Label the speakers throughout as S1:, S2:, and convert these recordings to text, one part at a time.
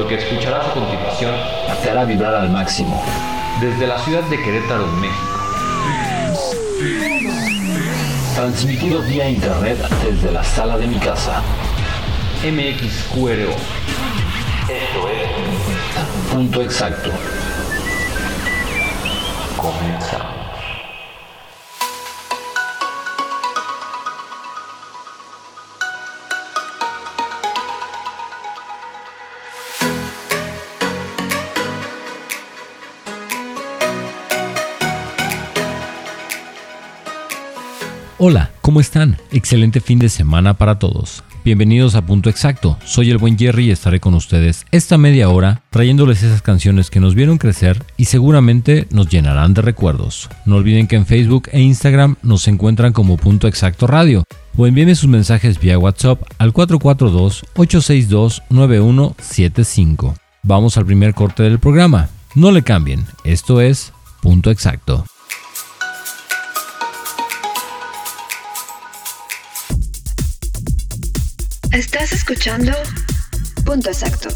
S1: Lo que escucharás a continuación
S2: te hará vibrar al máximo.
S1: desde la ciudad de Querétaro, México.
S2: Transmitido vía internet desde la sala de mi casa.
S1: MXQRO.
S2: Esto es Punto Exacto. Comenzamos.
S3: ¿Cómo están? Excelente fin de semana para todos. Bienvenidos a Punto Exacto, soy el buen Jerry y estaré con ustedes esta media hora trayéndoles esas canciones que nos vieron crecer y seguramente nos llenarán de recuerdos. No olviden que en Facebook e Instagram nos encuentran como Punto Exacto Radio o envíenme sus mensajes vía WhatsApp al 442-862-9175. Vamos al primer corte del programa. No le cambien, esto es Punto Exacto.
S4: Estás escuchando Punto Exacto.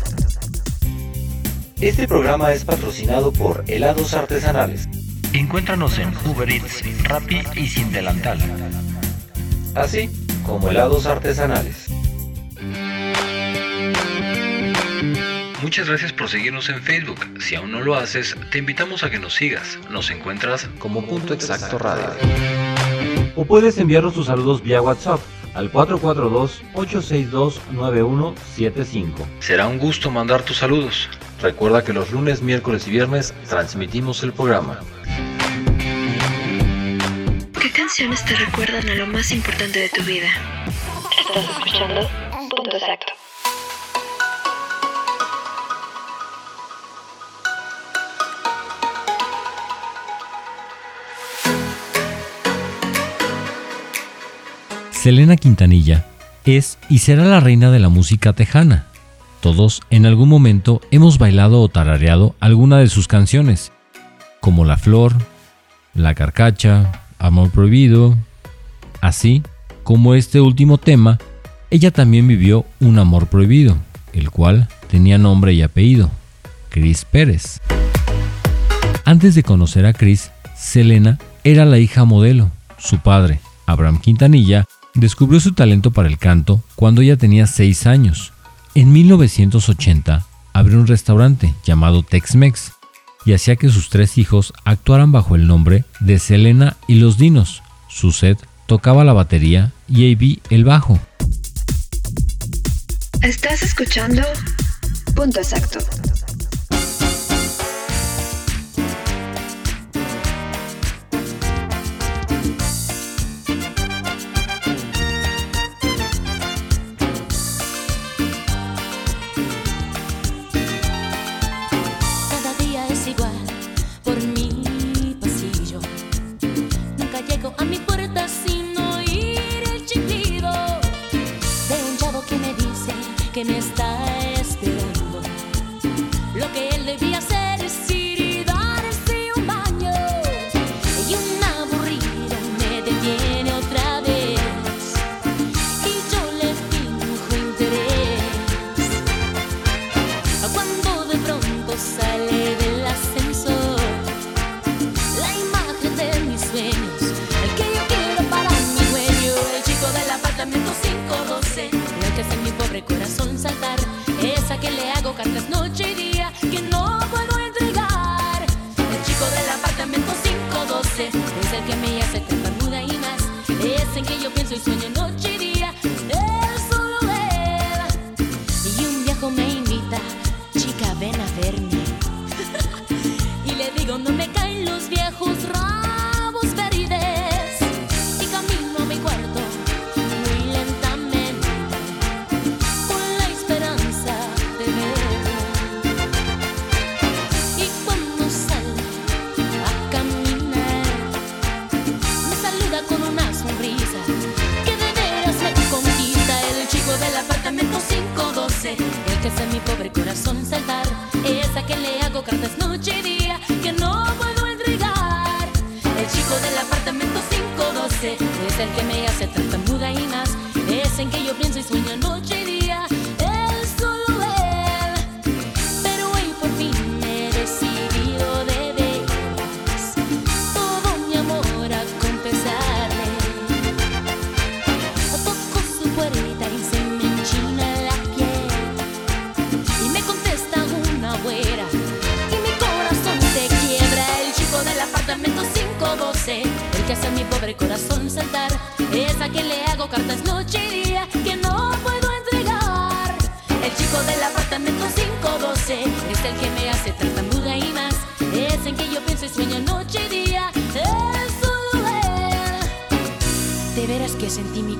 S2: Este programa es patrocinado por Helados Artesanales.
S3: Encuéntranos en Uber Eats, Rappi y Sin Delantal.
S2: Así como helados artesanales.
S1: Muchas gracias por seguirnos en Facebook. Si aún no lo haces, te invitamos a que nos sigas. Nos encuentras
S2: Como Punto Exacto Radio.
S3: O puedes enviarnos tus saludos vía WhatsApp al 442-862-9175.
S1: Será un gusto mandar tus saludos.
S2: Recuerda que los lunes, miércoles y viernes transmitimos el programa.
S4: ¿Qué canciones te recuerdan a lo más importante de tu vida? Estás escuchando Punto Exacto.
S3: Selena Quintanilla es y será la reina de la música tejana. Todos en algún momento hemos bailado o tarareado alguna de sus canciones, como La Flor, La Carcacha, Amor Prohibido. Así como este último tema, ella también vivió un amor prohibido, el cual tenía nombre y apellido, Chris Pérez. Antes de conocer a Chris, Selena era la hija modelo. Su padre, Abraham Quintanilla, descubrió su talento para el canto cuando ella tenía 6 años. En 1980 abrió un restaurante llamado Tex-Mex y hacía que sus tres hijos actuaran bajo el nombre de Selena y los Dinos. Suset tocaba la batería y A.B. el bajo.
S4: Estás escuchando Punto Exacto.
S5: Кардаснов.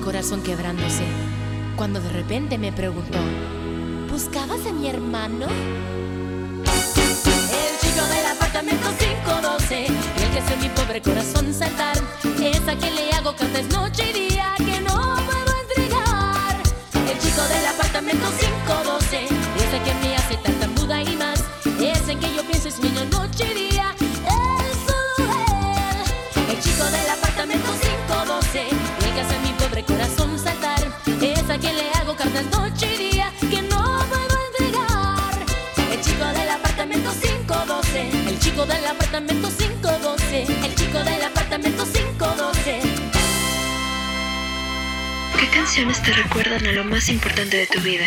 S5: Corazón
S6: quebrándose cuando de repente me preguntó: ¿Buscabas a mi hermano? El chico del apartamento 512 y el que hace mi pobre corazón saltar es a quien le hago cartas noche y día que no puedo entregar. El chico del apartamento 512 es el que es a quien le hago cartas noche y día que no puedo entregar. El chico del apartamento 512, el chico del apartamento 512, el chico del apartamento 512.
S4: ¿Qué canciones te recuerdan a lo más importante de tu vida?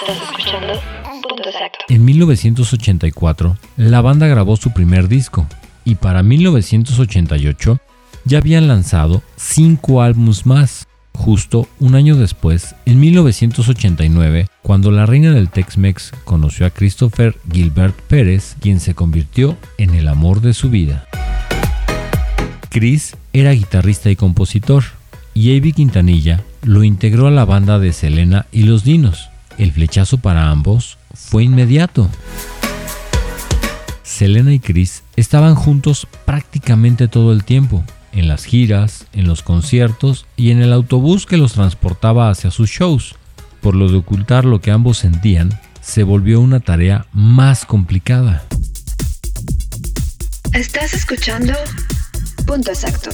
S4: Estás escuchando Punto Exacto.
S3: En 1984, la banda grabó su primer disco y para 1988 ya habían lanzado cinco álbumes más. Justo un año después, en 1989, cuando la reina del Tex-Mex conoció a Christopher Gilbert Pérez, quien se convirtió en el amor de su vida. Chris era guitarrista y compositor, y Avi Quintanilla lo integró a la banda de Selena y los Dinos. El flechazo para ambos fue inmediato. Selena y Chris estaban juntos prácticamente todo el tiempo, en las giras, en los conciertos y en el autobús que los transportaba hacia sus shows. Por lo de ocultar lo que ambos sentían, se volvió una tarea más complicada.
S4: Estás escuchando Punto Exacto.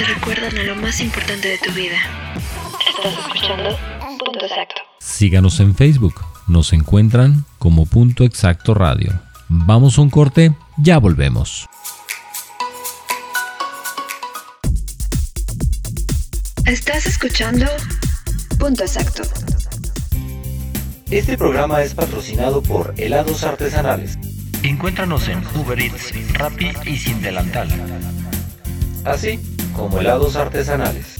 S6: Te recuerdan a lo más importante de tu vida? Estás escuchando Punto Exacto.
S3: Síganos en Facebook. Nos encuentran como Punto Exacto Radio. Vamos a un corte, ya volvemos.
S6: Estás escuchando Punto Exacto.
S2: Este programa es patrocinado por Helados Artesanales.
S1: Encuéntranos en Uber Eats, Rappi y Sin Delantal.
S2: Así como helados artesanales.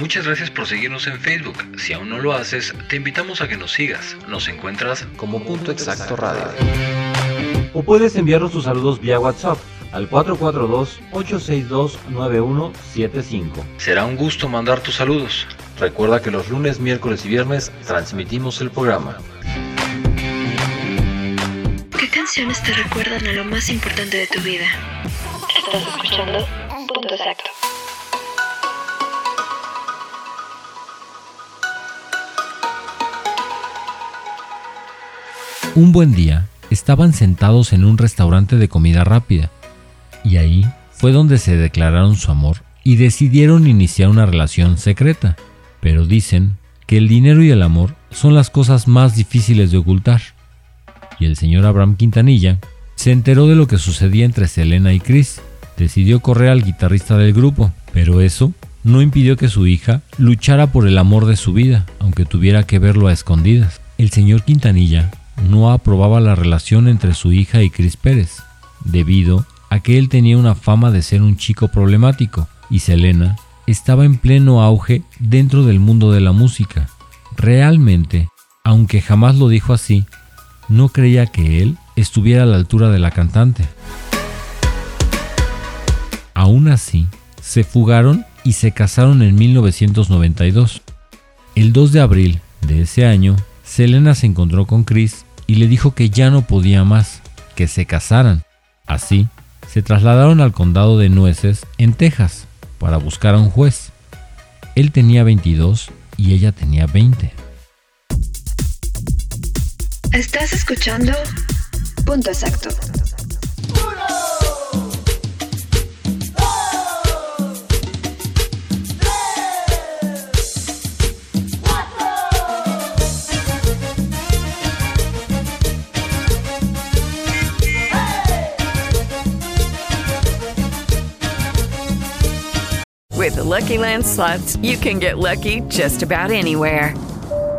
S1: Muchas gracias por seguirnos en Facebook. Si aún no lo haces, te invitamos a que nos sigas. Nos encuentras
S2: como Punto Exacto Radio. O puedes enviarnos tus saludos vía WhatsApp al 442-862-9175.
S1: Será un gusto mandar tus saludos.
S2: Recuerda que los lunes, miércoles y viernes transmitimos el programa.
S6: ¿Qué canciones te recuerdan a lo más importante de tu vida? Estás escuchando Punto Exacto.
S3: Un buen día, estaban sentados en un restaurante de comida rápida, y ahí fue donde se declararon su amor y decidieron iniciar una relación secreta. Pero dicen que el dinero y el amor son las cosas más difíciles de ocultar. Y el señor Abraham Quintanilla se enteró de lo que sucedía entre Selena y Chris. Decidió correr al guitarrista del grupo, pero eso no impidió que su hija luchara por el amor de su vida, aunque tuviera que verlo a escondidas. El señor Quintanilla no aprobaba la relación entre su hija y Chris Pérez, debido a que él tenía una fama de ser un chico problemático y Selena estaba en pleno auge dentro del mundo de la música. Realmente, aunque jamás lo dijo así, no creía que él estuviera a la altura de la cantante. Aún así, se fugaron y se casaron en 1992. El 2 de abril de ese año, Selena se encontró con Chris y le dijo que ya no podía más, que se casaran. Así, se trasladaron al condado de Nueces, en Texas, para buscar a un juez. Él tenía 22 y ella tenía 20.
S6: Estás escuchando Punto Exacto.
S7: With the Lucky Land slots, you can get lucky just about anywhere.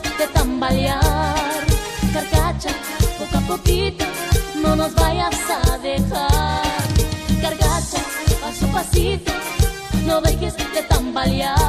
S4: De tambalear. Carcacha, poco a poquito, no nos vayas a dejar. Carcacha, paso a pasito, no dejes de tambalear.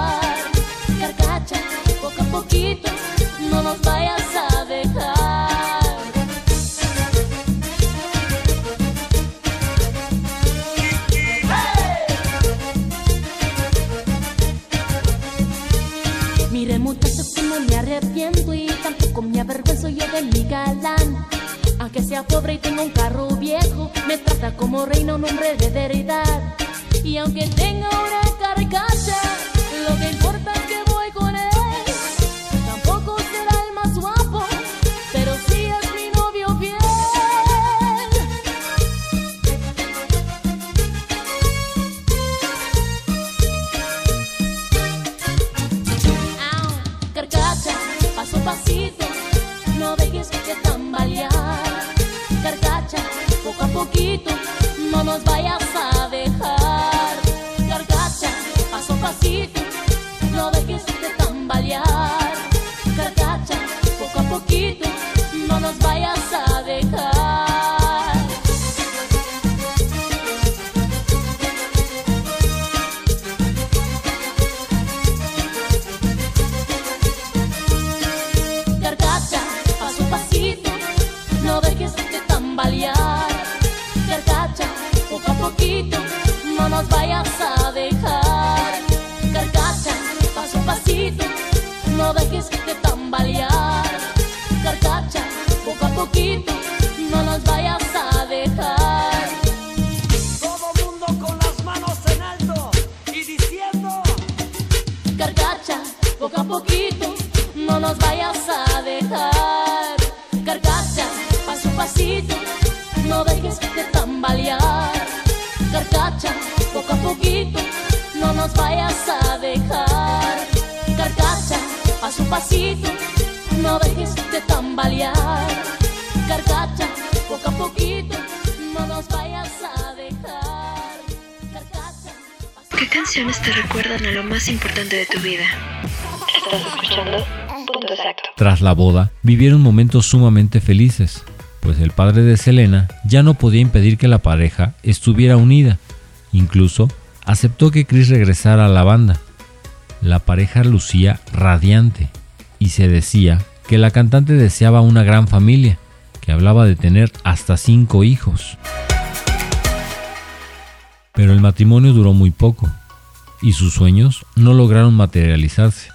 S4: Y tenga un carro viejo, me trata como reino, un hombre de veredad. Y aunque tenga de tambalear. Carcacha, poco a poquito, no nos vayas a dejar.
S8: Todo mundo con las manos en alto y diciendo.
S4: Carcacha, poco a poquito, no nos vayas a dejar. Carcacha, paso a pasito, no dejes de tambalear. Carcacha, poco a poquito, no nos vayas a dejar. Pasito, no dejes de tambalear. Carcacha, poco a poquito, no nos vayas a dejar. Carcacha,
S6: ¿Qué canciones te recuerdan a lo más importante de tu vida? Estás escuchando Punto Exacto.
S3: Tras la boda, vivieron momentos sumamente felices, pues el padre de Selena ya no podía impedir que la pareja estuviera unida. Incluso aceptó que Chris regresara a la banda. La pareja lucía radiante y se decía que la cantante deseaba una gran familia, que hablaba de tener hasta cinco hijos. Pero el matrimonio duró muy poco y sus sueños no lograron materializarse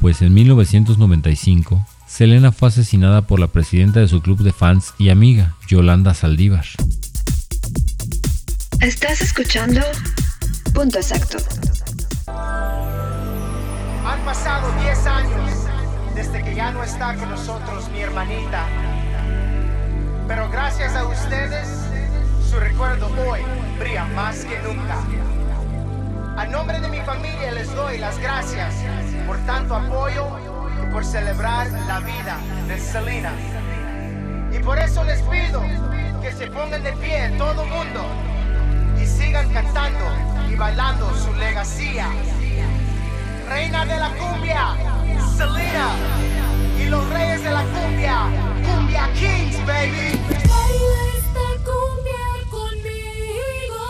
S3: pues en 1995 Selena fue asesinada por la presidenta de su club de fans y amiga, Yolanda Saldívar.
S6: Estás escuchando Punto Exacto.
S8: Han pasado 10 años desde que ya no está con nosotros mi hermanita. Pero gracias a ustedes, su recuerdo hoy brilla más que nunca. A nombre de mi familia les doy las gracias por tanto apoyo y por celebrar la vida de Selena. Y por eso les pido que se pongan de pie todo mundo y sigan cantando y bailando su legacía. Reina de la cumbia, Selena. Y los reyes de la cumbia, Cumbia Kings, baby.
S4: Baila esta cumbia conmigo.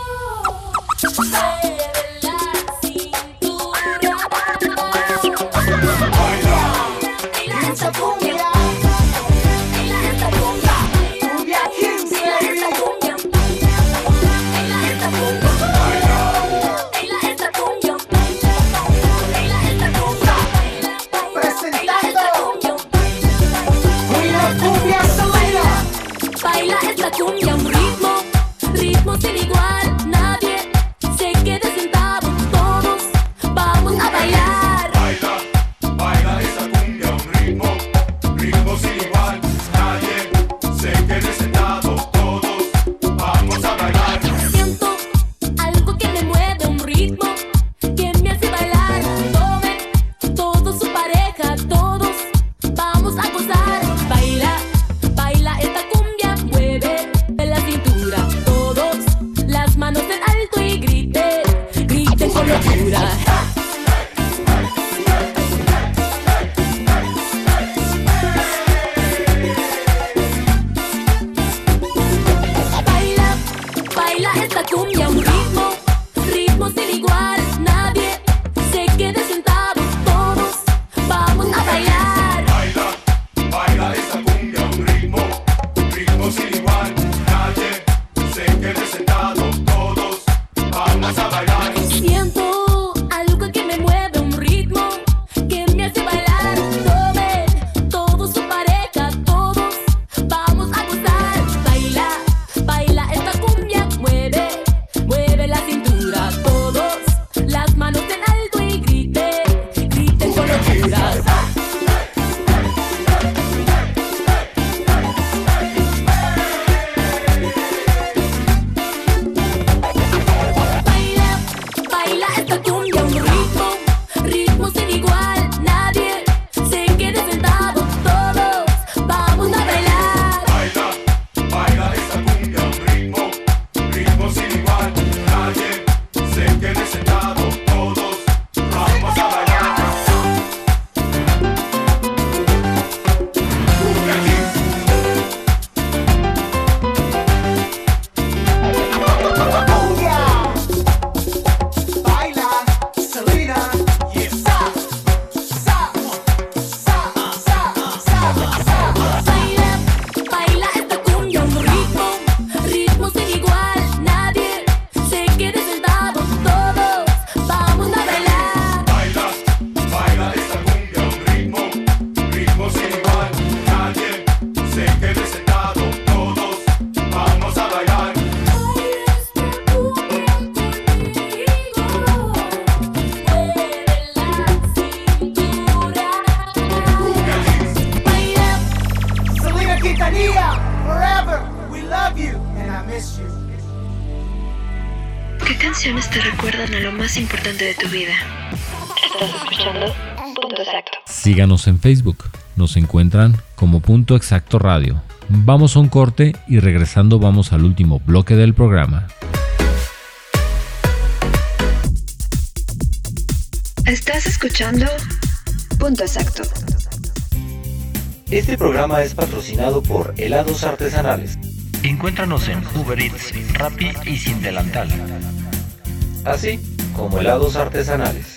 S6: Te recuerdan a lo más importante de tu vida. Estás escuchando Punto Exacto.
S3: Síganos en Facebook. Nos encuentran como Punto Exacto Radio. Vamos a un corte y regresando vamos al último bloque del programa.
S6: Estás escuchando Punto Exacto.
S2: Este programa es patrocinado por Helados Artesanales.
S1: Encuéntranos en Uber Eats, Rappi y Sin Delantal.
S2: Así como helados artesanales.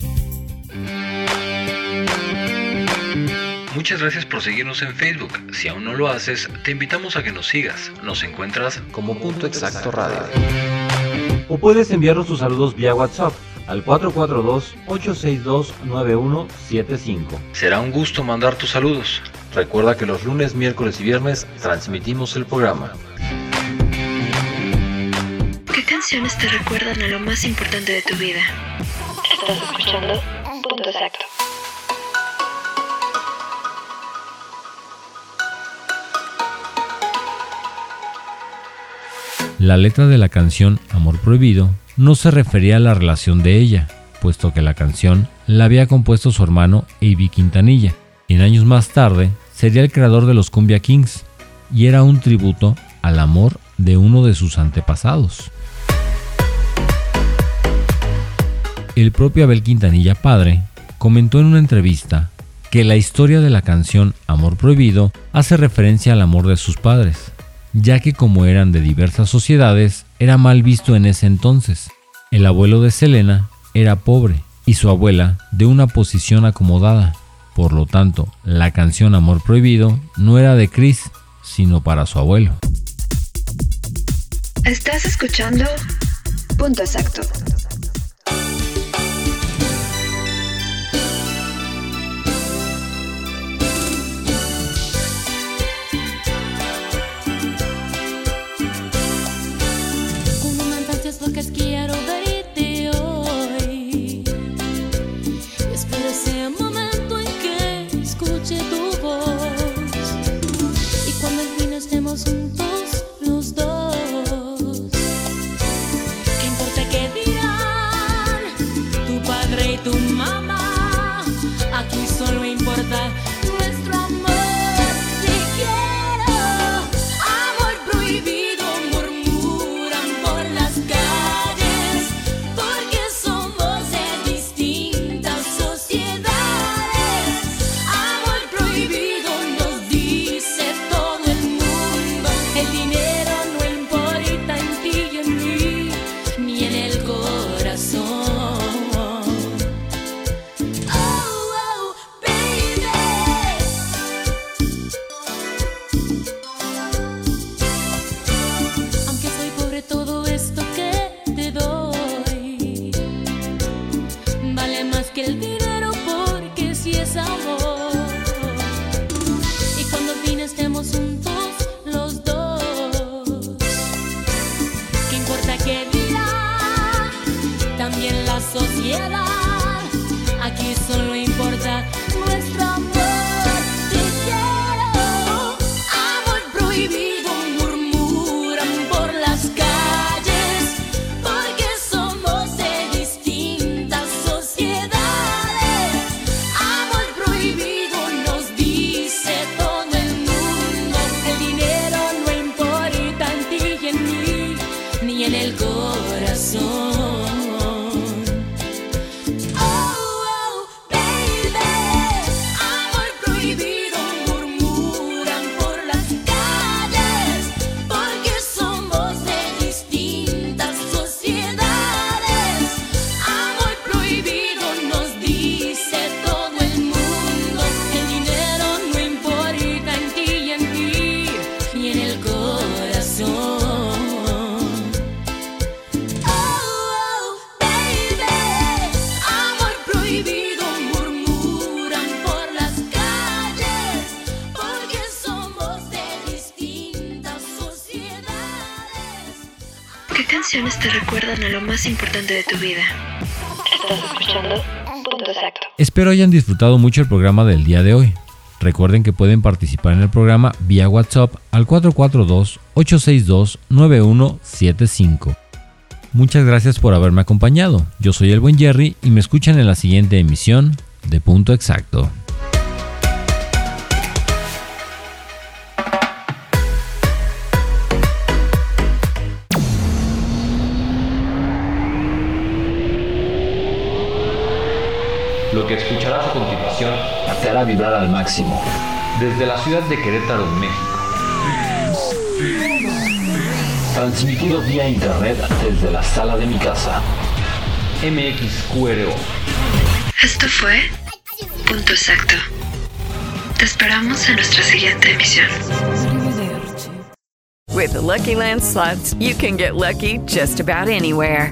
S1: Muchas gracias por seguirnos en Facebook. Si aún no lo haces, te invitamos a que nos sigas. Nos encuentras
S2: como Punto Exacto Radio. O puedes enviarnos tus saludos vía WhatsApp al 442-862-9175.
S1: Será un gusto mandar tus saludos.
S2: Recuerda que los lunes, miércoles y viernes transmitimos el programa.
S6: ¿Qué canciones te recuerdan a lo más importante de tu vida? Estás escuchando Punto Exacto.
S3: La letra de la canción Amor Prohibido no se refería a la relación de ella, puesto que la canción la había compuesto su hermano A.B. Quintanilla, quien años más tarde sería el creador de los Cumbia Kings, y era un tributo al amor de uno de sus antepasados. El propio Abel Quintanilla padre comentó en una entrevista que la historia de la canción Amor Prohibido hace referencia al amor de sus padres, ya que como eran de diversas sociedades, era mal visto en ese entonces. El abuelo de Selena era pobre y su abuela de una posición acomodada. Por lo tanto, la canción Amor Prohibido no era de Chris, sino para su abuelo.
S6: Estás escuchando Punto Exacto.
S4: Sociedad. Aquí solo importa
S6: canciones te recuerdan a lo más importante de tu vida? Estás escuchando Punto Exacto.
S3: Espero hayan disfrutado mucho el programa del día de hoy. Recuerden que pueden participar en el programa vía WhatsApp al 442-862-9175. Muchas gracias por haberme acompañado. Yo soy el buen Jerry y me escuchan en la siguiente emisión de Punto Exacto.
S1: Lo que escucharás a continuación te hará vibrar al máximo. Desde la ciudad de Querétaro, México. Transmitido vía internet desde la sala de mi casa. MXQRO.
S6: Esto fue Punto Exacto. Te esperamos en nuestra siguiente emisión.
S7: With the Lucky Land slots, you can get lucky just about anywhere.